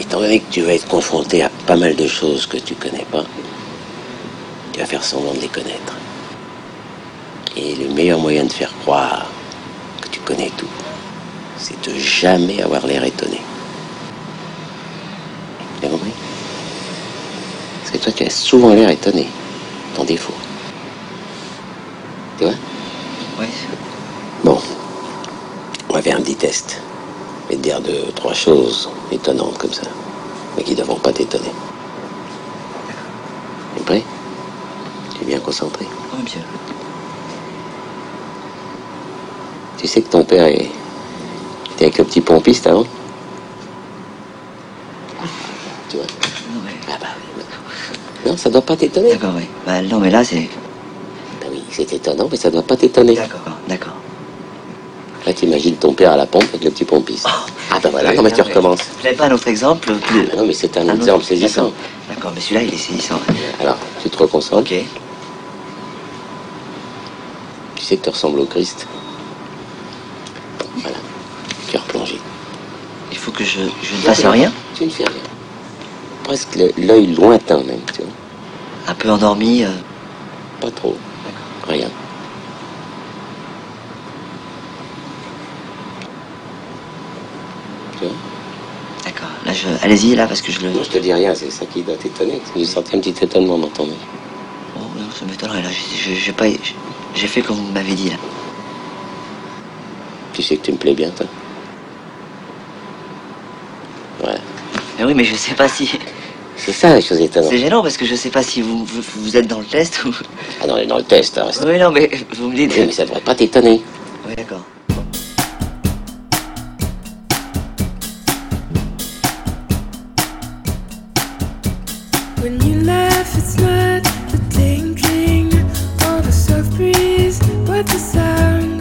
Étant donné que tu vas être confronté à pas mal de choses que tu connais pas, tu vas faire semblant de les connaître. Et le meilleur moyen de faire croire que tu connais tout, c'est de jamais avoir l'air étonné. Tu as compris? Parce que toi, tu as souvent l'air étonné, ton défaut. Tu vois Oui. Bon, on va faire un petit test. Je vais te dire deux, trois choses étonnantes comme ça, mais qui ne devront pas t'étonner. Tu es prêt? Tu es bien concentré? Oui, monsieur. Tu sais que ton père est... était avec le petit pompiste avant? Tu vois? Non, mais... Ah bah oui. Non, ça doit pas t'étonner. D'accord, oui. Bah, non, mais là, c'est... Bah oui, c'est étonnant, mais ça doit pas t'étonner. D'accord, d'accord. Là, t'imagines ton père à la pompe avec le petit pompiste. Ah bah voilà, Oui, comment tu recommences Vous n'avez pas un autre exemple plus... Ah Non, mais c'est un Un exemple autre saisissant. D'accord, mais celui-là, il est saisissant. Alors, tu te reconcentres. Ok. Tu sais que tu ressembles au Christ. Voilà. Tu replongé. Il faut que je, je ne fasse rien Tu ne fais rien. Presque l'œil lointain même, tu vois. Un peu endormi euh, Pas trop. Rien. Tu vois D'accord. Là, je... Allez-y, là, parce que je le... Non, je te dis rien, c'est ça qui doit t'étonner. J'ai senti un petit étonnement dans ton. Oh, non, ça m'étonnerait, là. J'ai- pas... J'ai fait comme vous m'avez dit, là. Tu sais que tu me plais bien, toi Voilà. Mais oui, mais je sais pas si... C'est ça la chose étonnante. C'est gênant, parce que je sais pas si vous, vous, vous êtes dans le test ou... Ah non, on est dans le test, hein, reste- Oui, non, mais vous me dites... Oui, mais ça devrait pas t'étonner. Oui, d'accord. The tinkling or the soft breeze, but the sound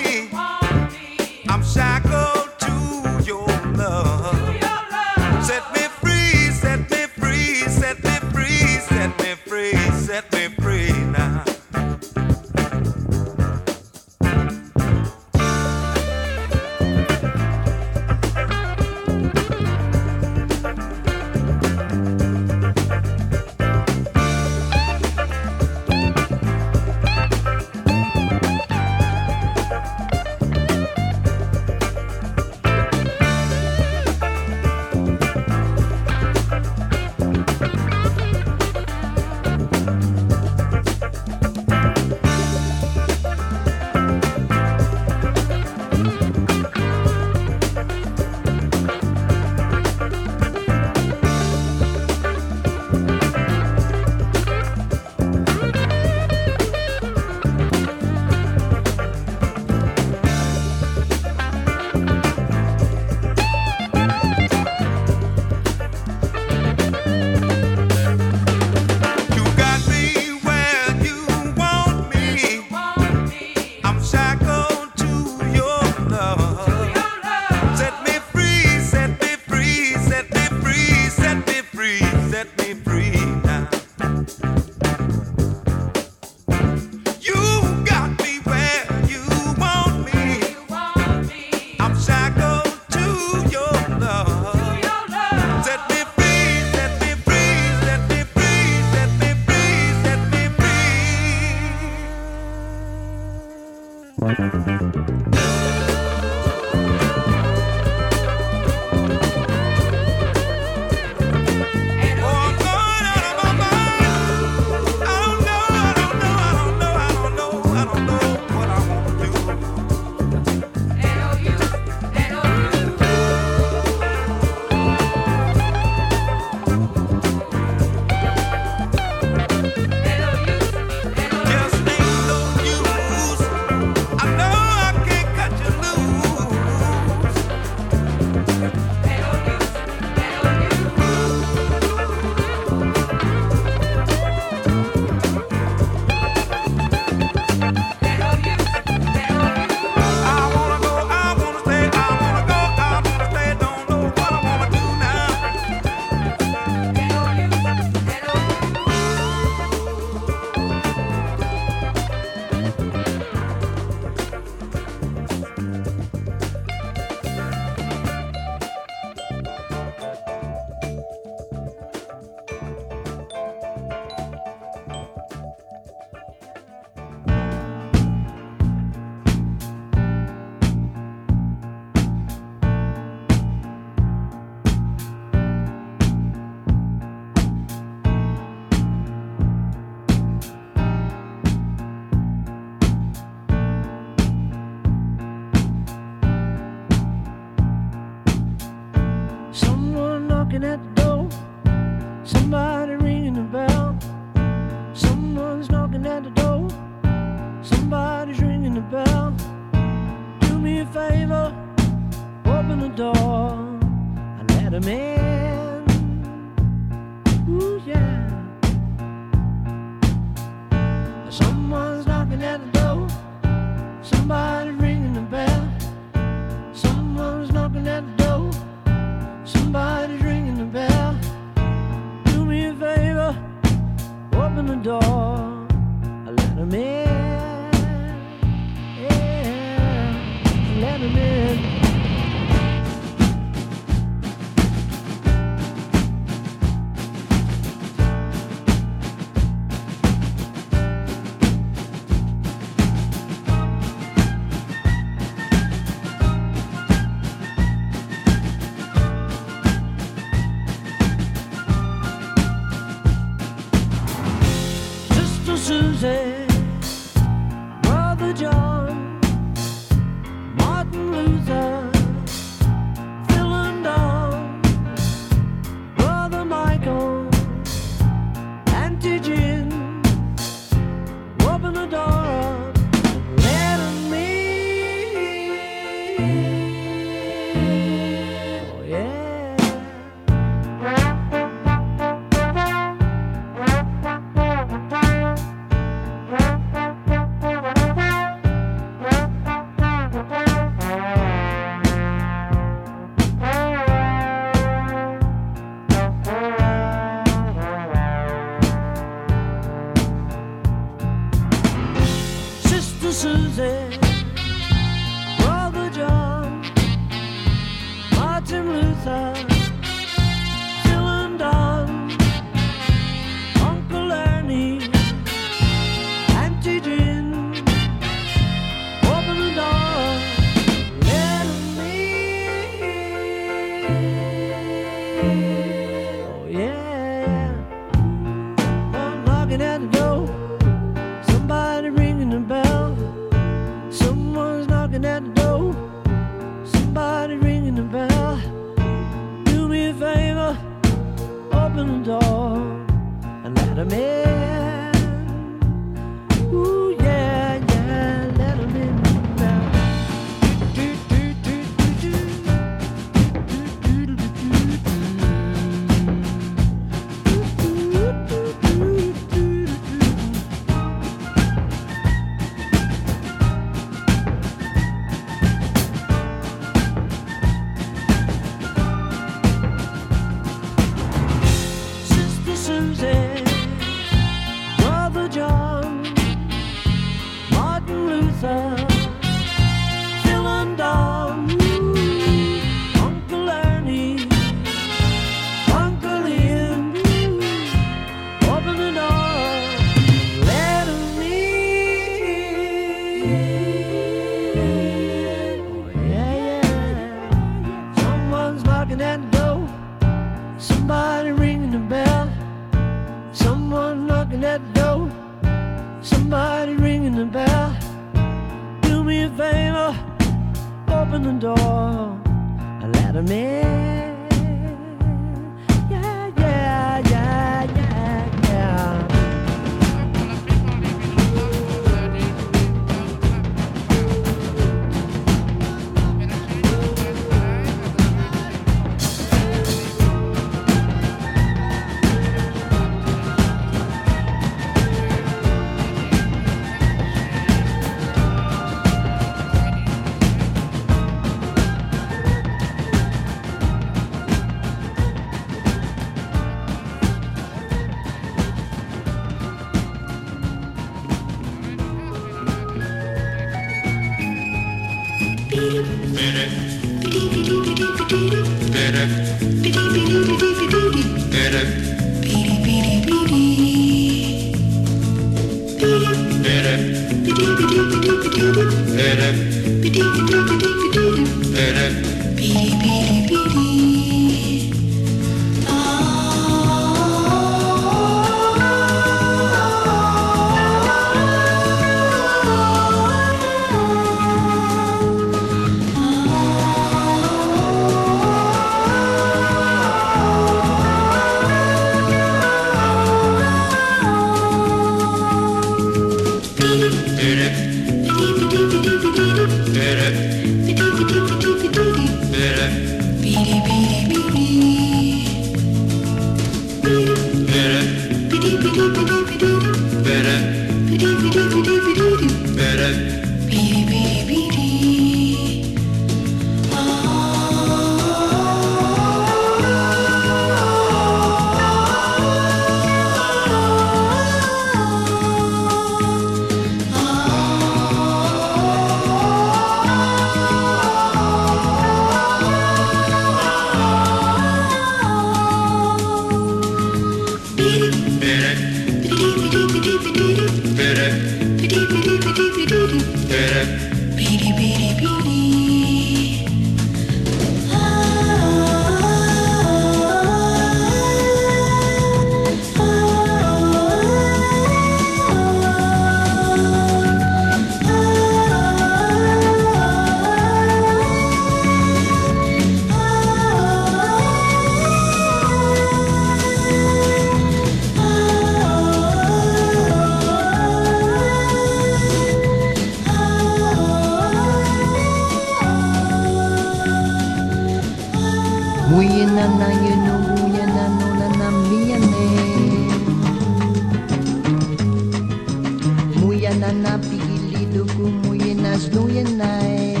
snoei en night.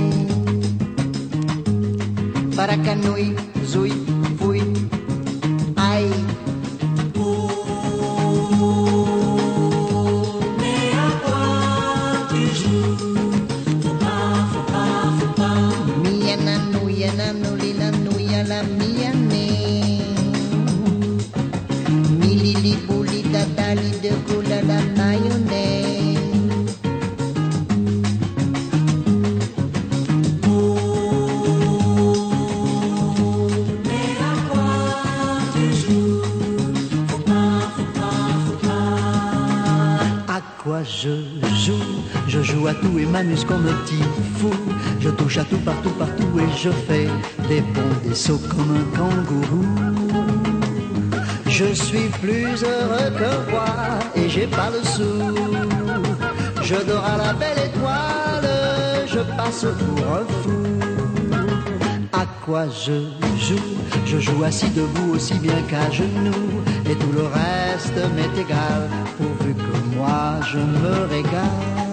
Para. m'amuse comme un petit fou. Je touche à tout, partout, partout et je fais des bons des sauts comme un kangourou. Je suis plus heureux qu'un roi et j'ai pas le sou. Je dors à la belle étoile, je passe pour un fou. À quoi je joue? Je joue assis debout aussi bien qu'à genoux. Et tout le reste m'est égal, pourvu que moi je me régale.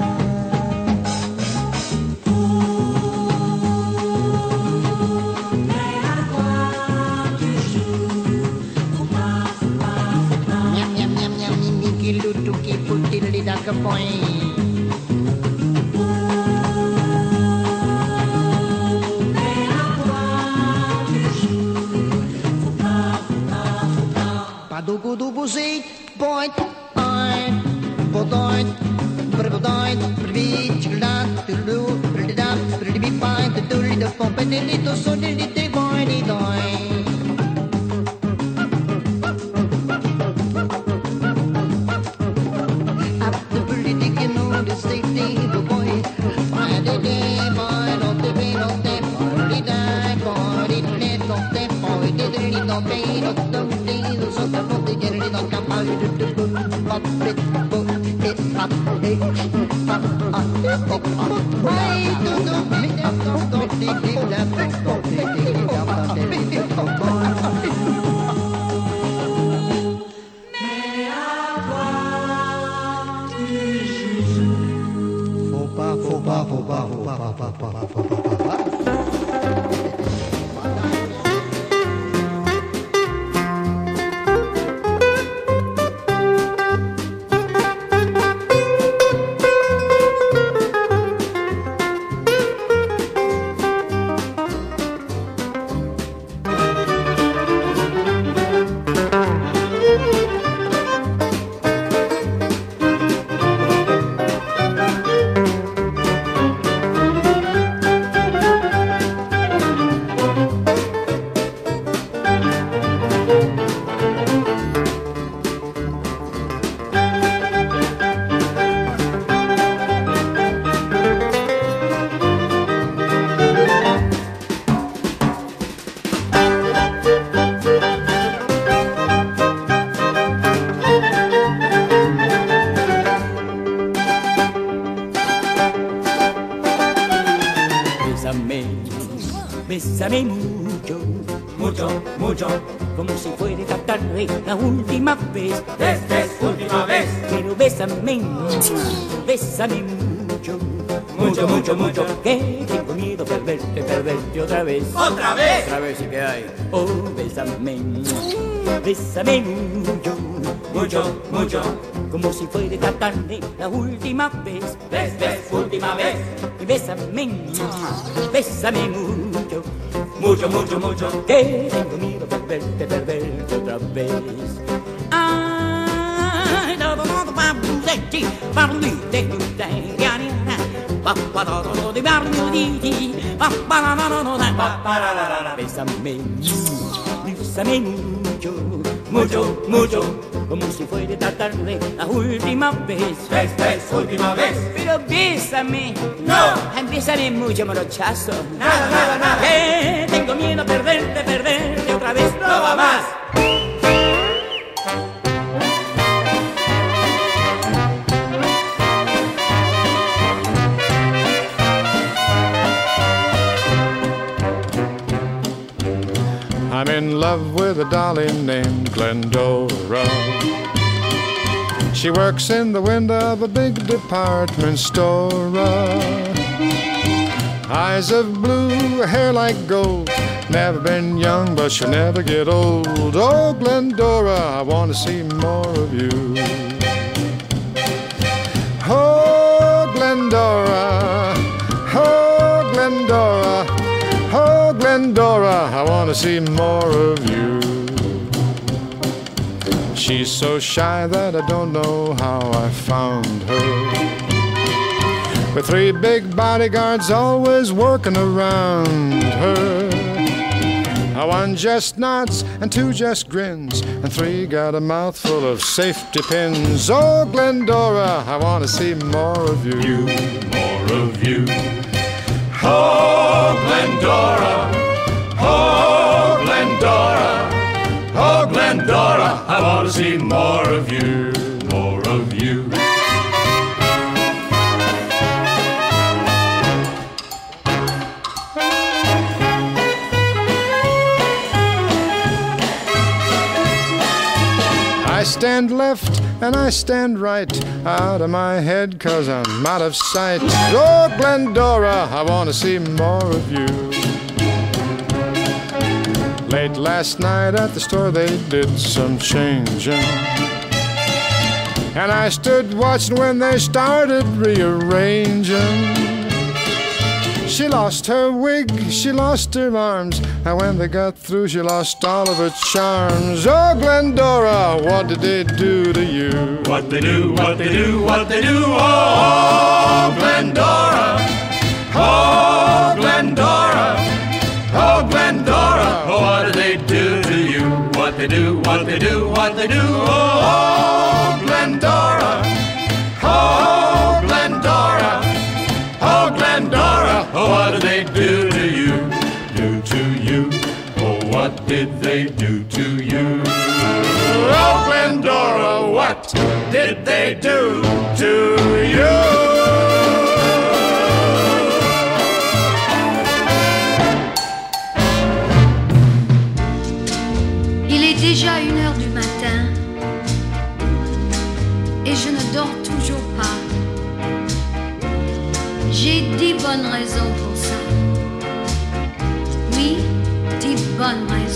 Mucho. Mucho, mucho, mucho, que tengo miedo de perderte, perderte otra vez. ¿Otra vez? Otra vez sí que hay. Oh, bésame, bésame mucho. Mucho, mucho, como si fuera tarde la última vez. Ves, ves, última vez. Y bésame, bésame mucho. Mucho, mucho, mucho, que tengo miedo Bésame, bésame mucho, mucho, mucho, como si fuera esta tarde la última vez. Ves, ves, última vez. Pero bésame, no, bésame mucho, morochazo. Nada, nada, nada. Que tengo miedo a perderte, perderte otra vez. No va más. Dolly named Glendora. She works in the window of a big department store. Eyes of blue, hair like gold. Never been young, but she'll never get old. Oh, Glendora, I want to see more of you. Oh, Glendora, oh, Glendora, oh, Glendora, I want to see more of you. She's so shy that I don't know how I found her. With three big bodyguards always working around her. One just nods and two just grins, and three got a mouthful of safety pins. Oh, Glendora, I want to see more of you. more of you. Oh, Glendora, oh, I want to see more of you, more of you. I stand left and I stand right out of my head cause I'm out of sight. Oh, Glendora, I want to see more of you. Late last night at the store they did some changing. And I stood watching when they started rearranging. She lost her wig, she lost her arms, and when they got through, she lost all of her charms. Oh, Glendora, what did they do to you? What they do, what they do, what they do, oh, Glendora, oh, Glendora, oh, Glendora, oh, what did they do to you? What they do, what they do, what they do, oh, Glendora, oh, Glendora. Oh, Glendora, oh, what did they do to you? Do to you? Oh, what did they do to you? Oh, Glendora, what did they do to you? Dix bonnes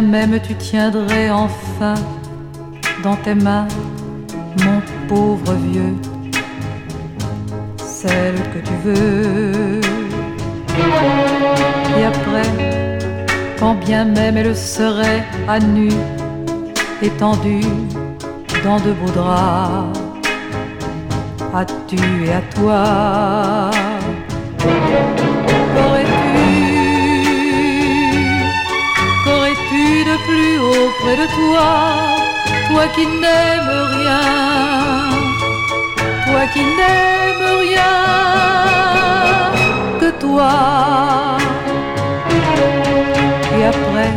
même tu tiendrais enfin dans tes mains, mon pauvre vieux, celle que tu veux. Et après, quand bien même elle serait à nu, étendue dans de beaux draps, à tu et à toi? Auprès de toi Toi qui n'aimes rien Toi qui n'aimes rien que toi Et après,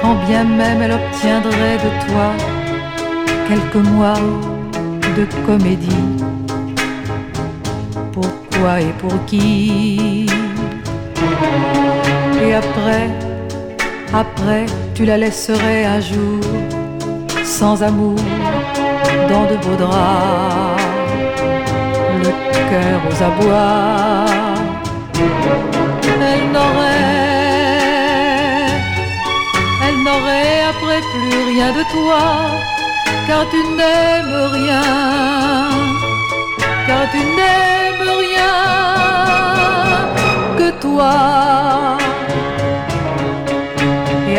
quand bien même elle obtiendrait de toi quelques mois de comédie. Pourquoi et pour qui? Et après, après, tu la laisserais un jour sans amour dans de beaux draps, le cœur aux abois. Elle n'aurait, elle n'aurait après plus rien de toi car tu n'aimes rien, car tu n'aimes rien que toi.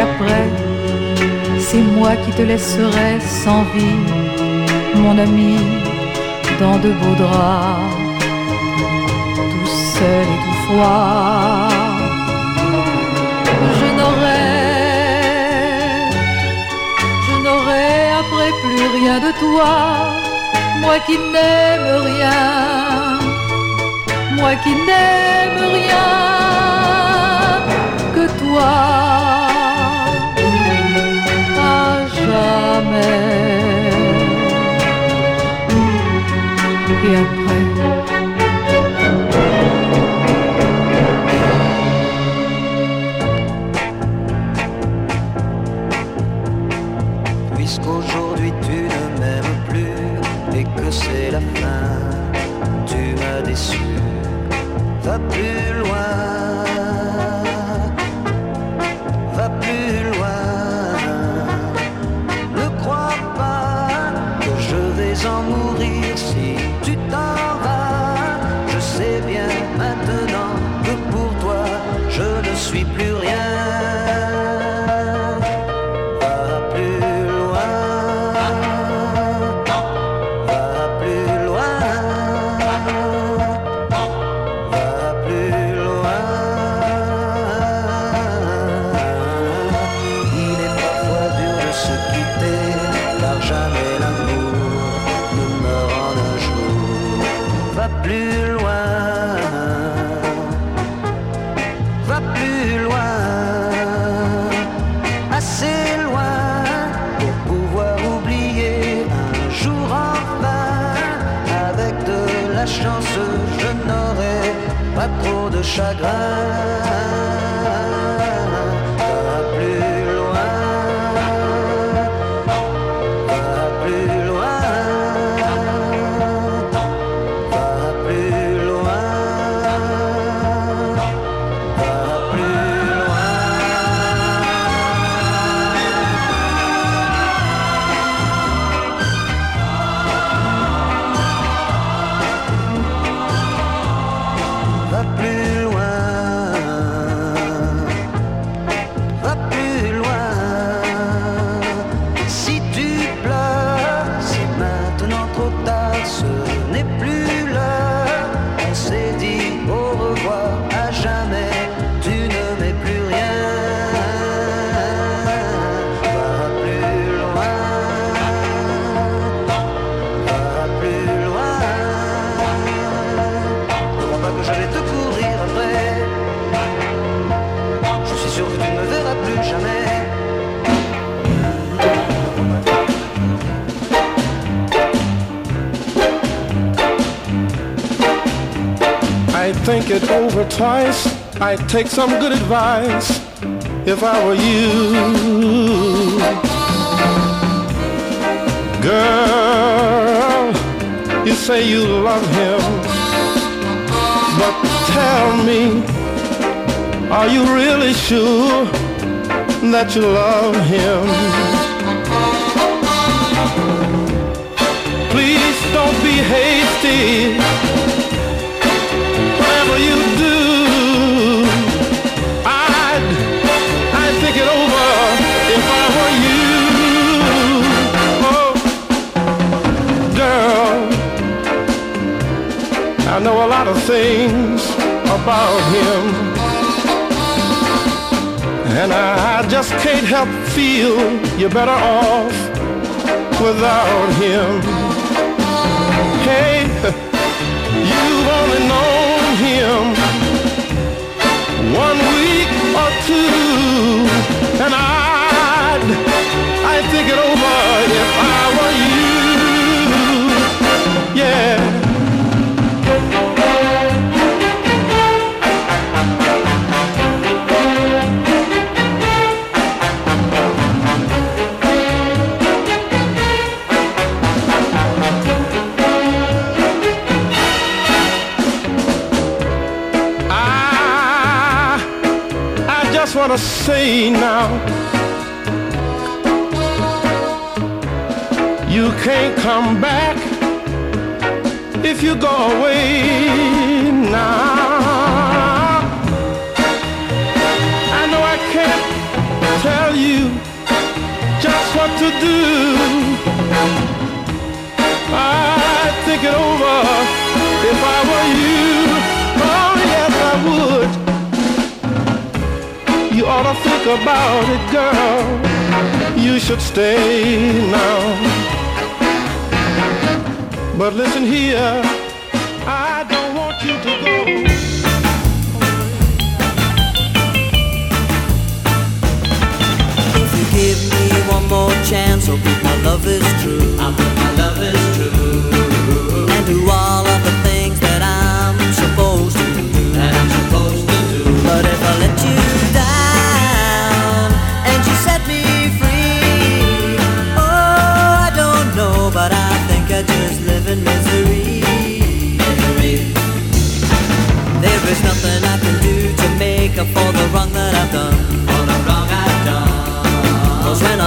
Après, c'est moi qui te laisserai sans vie, mon ami, dans de beaux draps, tout seul et tout froid. Je n'aurai plus rien de toi, moi qui n'aime rien, moi qui n'aime rien que toi, jamais. Et après. Puisqu'aujourd'hui tu ne m'aimes plus et que c'est la fin, tu m'as déçu. Va plus twice. I'd take some good advice if I were you. Girl, you say you love him, but tell me, are you really sure that you love him? Please don't be hasty. Whatever you do. know a lot of things about him. And I just can't help feel you're better off without him. Hey, What to say now. You can't come back if you go away now. I know I can't tell you just what to do. think about it, girl. You should stay now. But listen here, I don't want you to go. If you give me one more chance, I'll my love is true.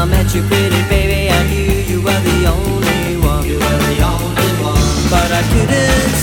I met you, pretty baby, I knew you were the only one. You were the only one. But I couldn't.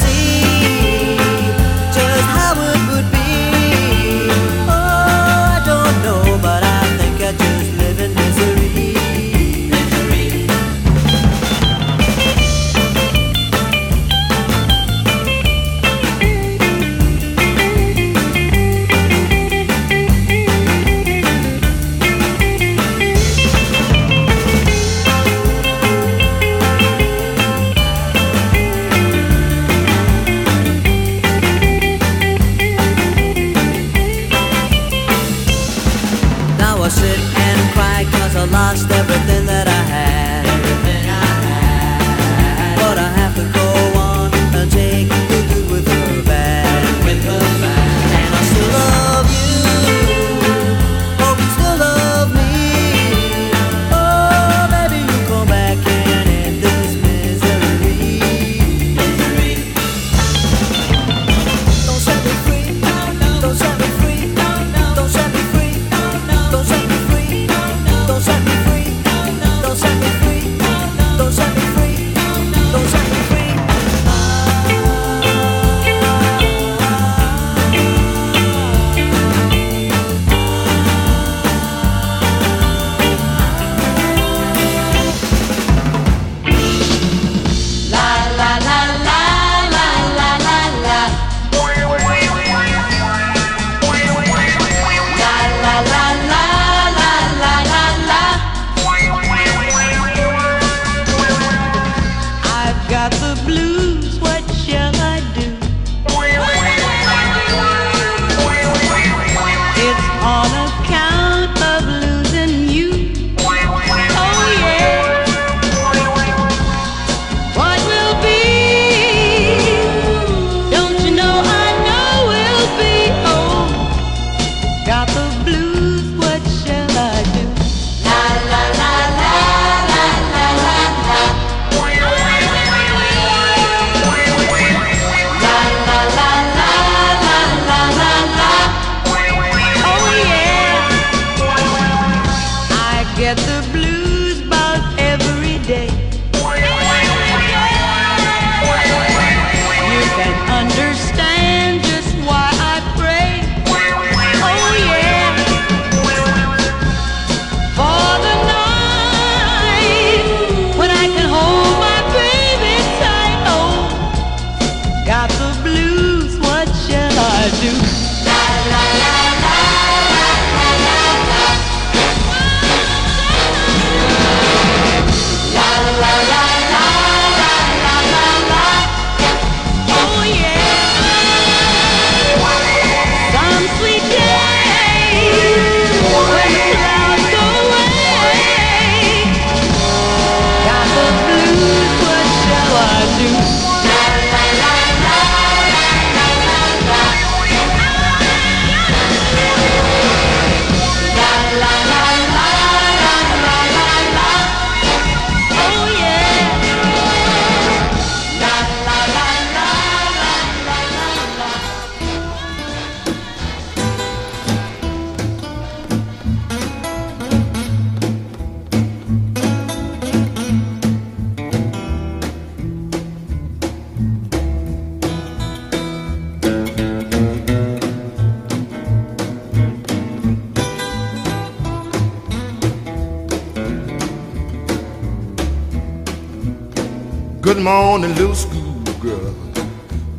Morning, little schoolgirl.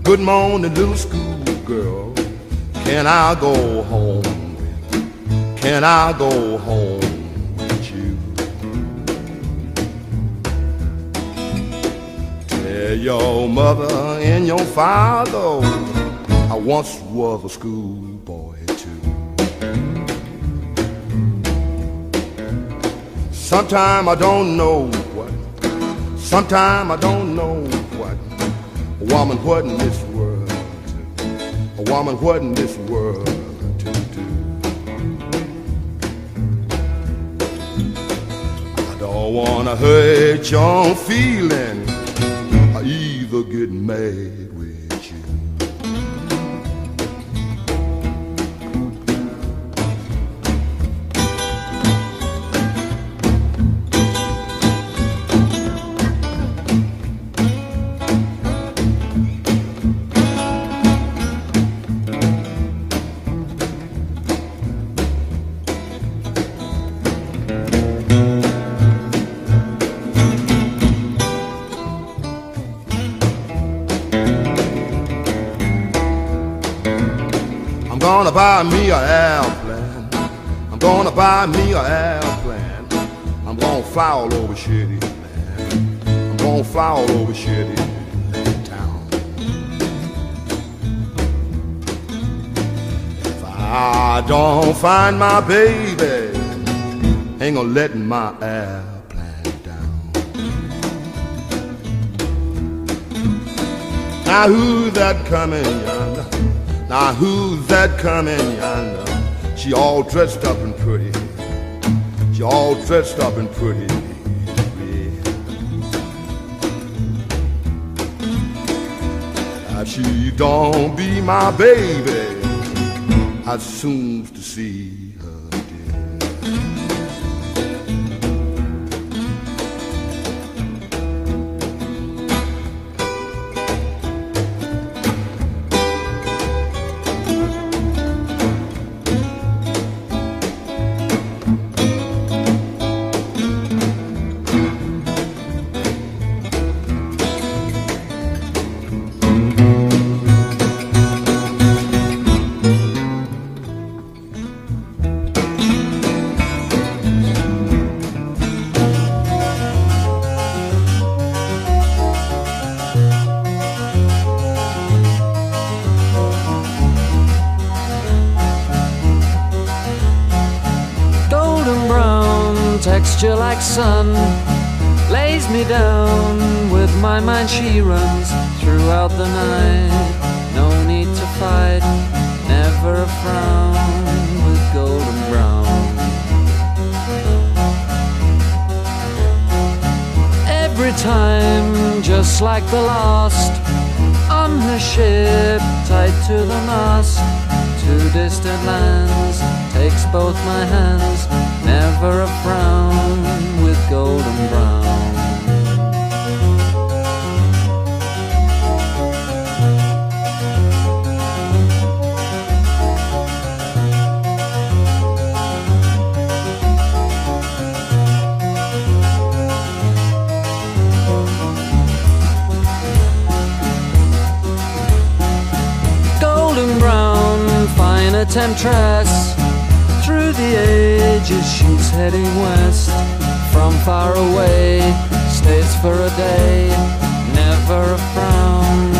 Good morning, little schoolgirl. Can I go home? Can I go home with you? Tell your mother and your father I once was a schoolboy too. Sometime I don't know what. Sometime I don't know what. A woman, what in this world? A woman, what in this world to do? I don't wanna hurt your feeling. I either get mad gonna buy me a airplane. I'm gonna buy me a airplane. I'm gonna fly all over shitty land. I'm gonna fly all over shitty town. If I don't find my baby, ain't gonna let my airplane down. Now who's that coming yonder? Now who's that coming yonder? She all dressed up and pretty. She all dressed up and pretty. If she don't be my baby, I soon to see a temptress. Through the ages she's heading west. From far away stays for a day never a frown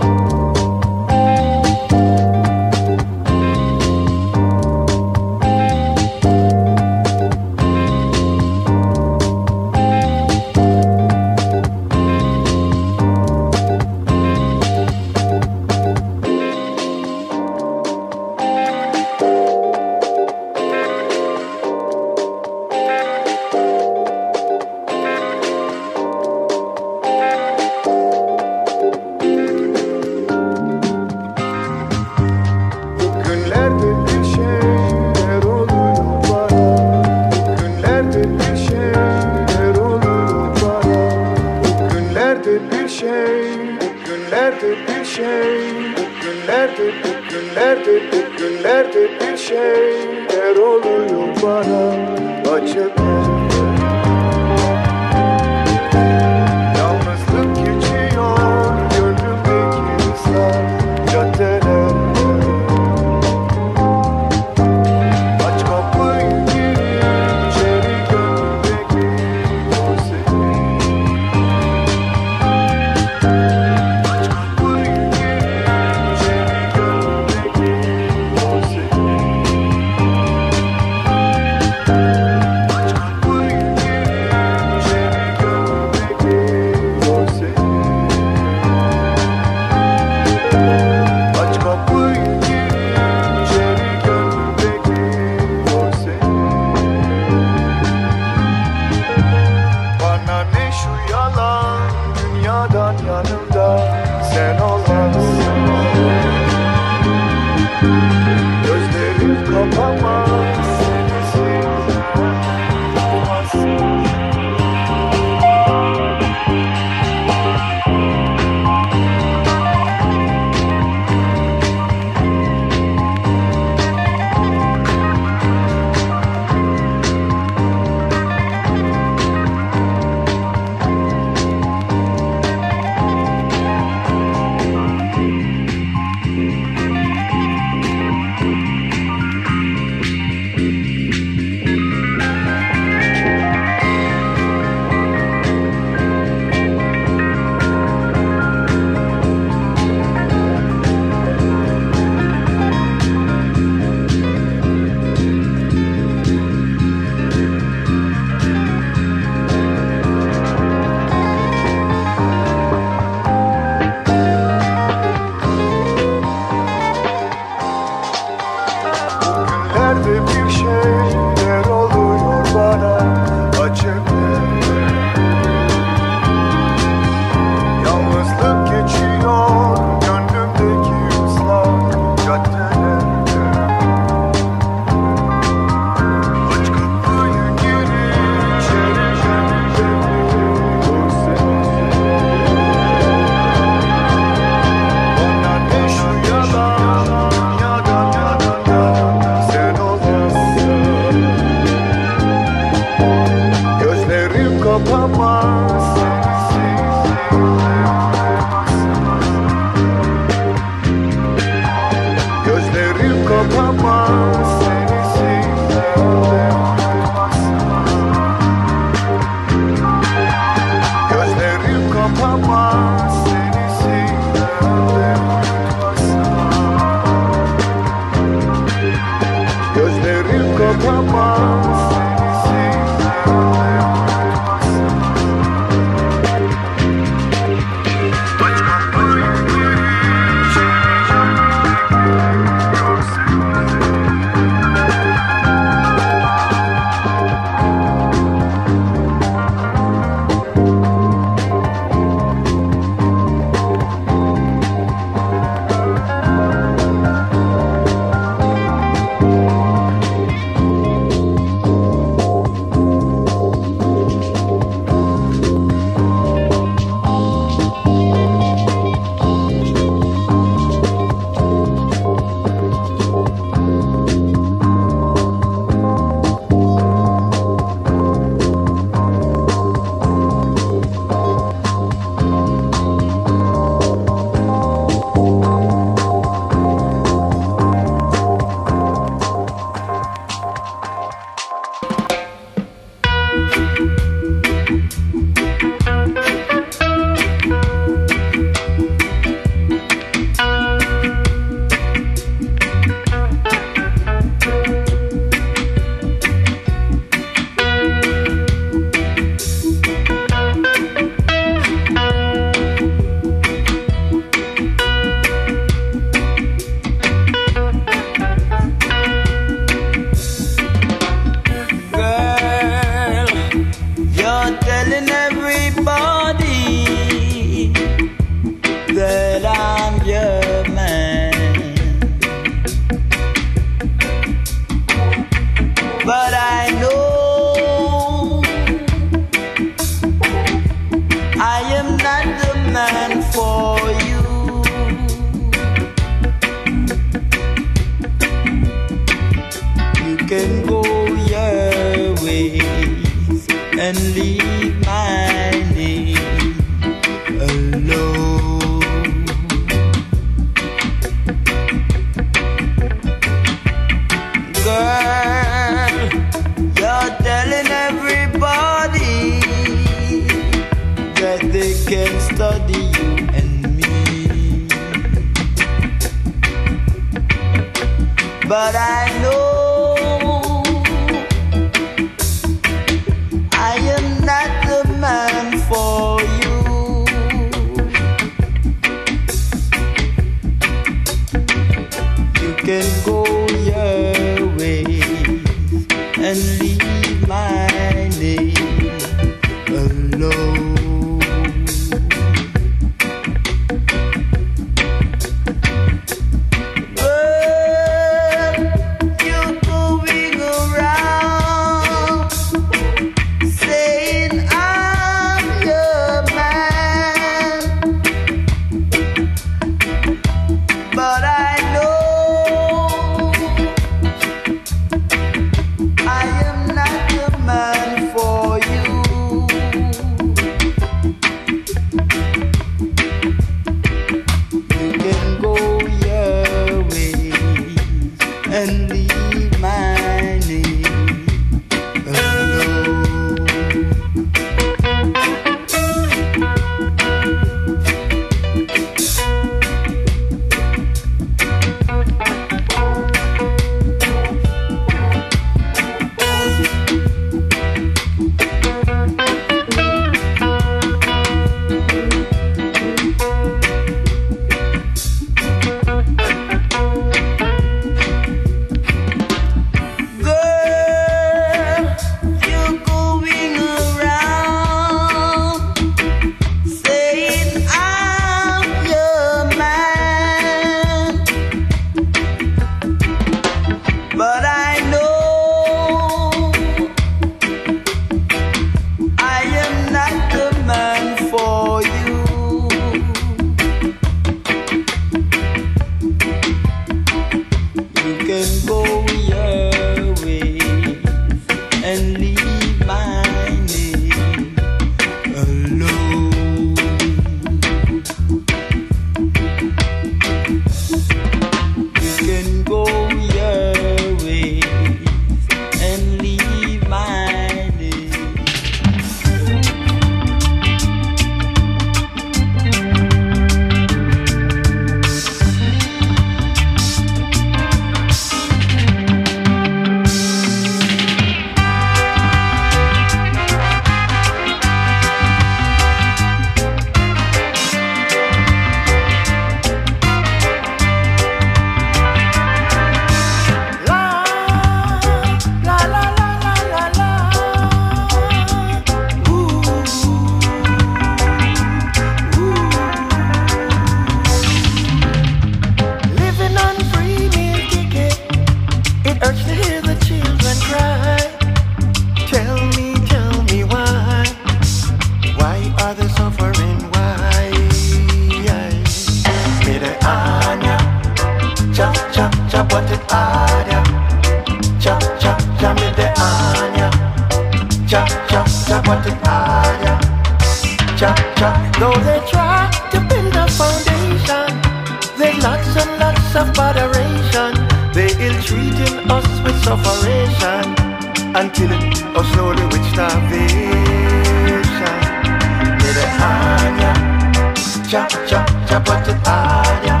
Cha cha cha pati anya.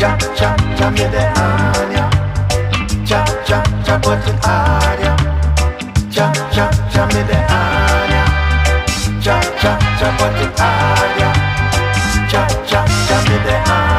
Cha cha cha mede anya. Cha cha cha pati anya. Cha cha cha mede anya. Cha cha cha pati anya. Cha cha cha mede anya.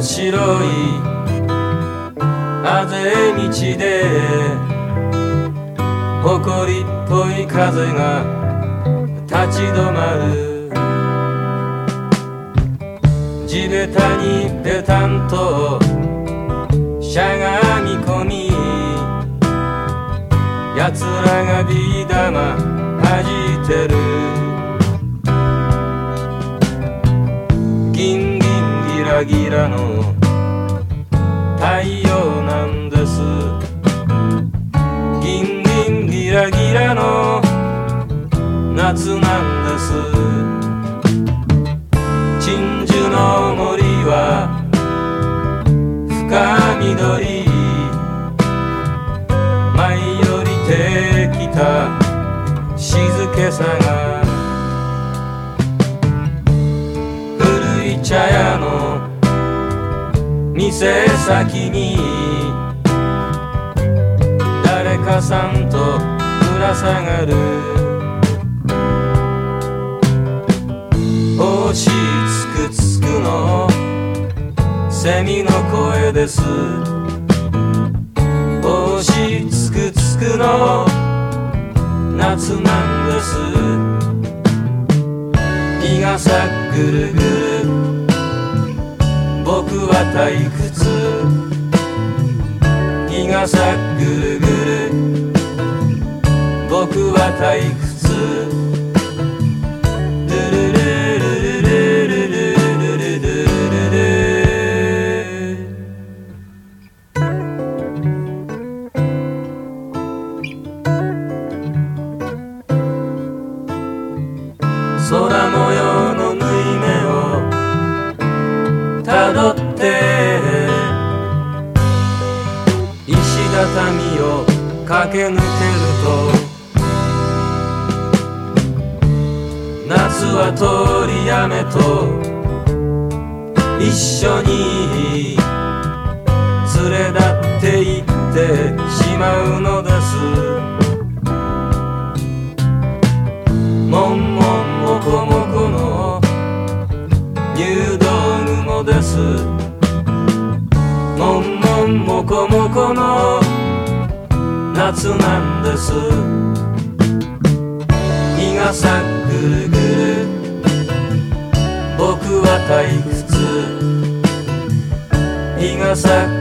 白い。あぜ道で埃っぽい風が立ち止まる？地べたにペタンとしゃがみ込み奴らがビー玉弾いてる。ギンギンギラギラのの夏なんです。鎮守の森は深緑。舞い降りてきた静けさが。古い茶屋の店先に。誰かさんとら下がる。星つくつくの。セミの声です。星つくつくの。夏なんです。日がさぐるぐる。僕は退屈。日がさぐるぐる。僕は退屈。雨と一緒に連れ立っていってしまうのです。もんもんもこもこの入道雲です。もんもんもこもこの夏なんです。日がさ closer